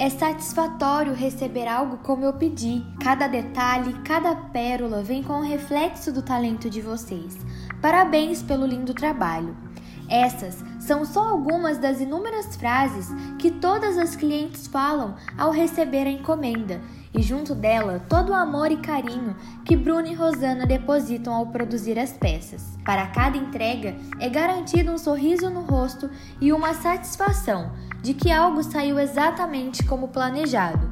É satisfatório receber algo como eu pedi. Cada detalhe, cada pérola vem com o reflexo do talento de vocês. Parabéns pelo lindo trabalho. Essas são só algumas das inúmeras frases que todas as clientes falam ao receber a encomenda, e junto dela todo o amor e carinho que Bruno e Rosana depositam ao produzir as peças. Para cada entrega é garantido um sorriso no rosto e uma satisfação de que algo saiu exatamente como planejado.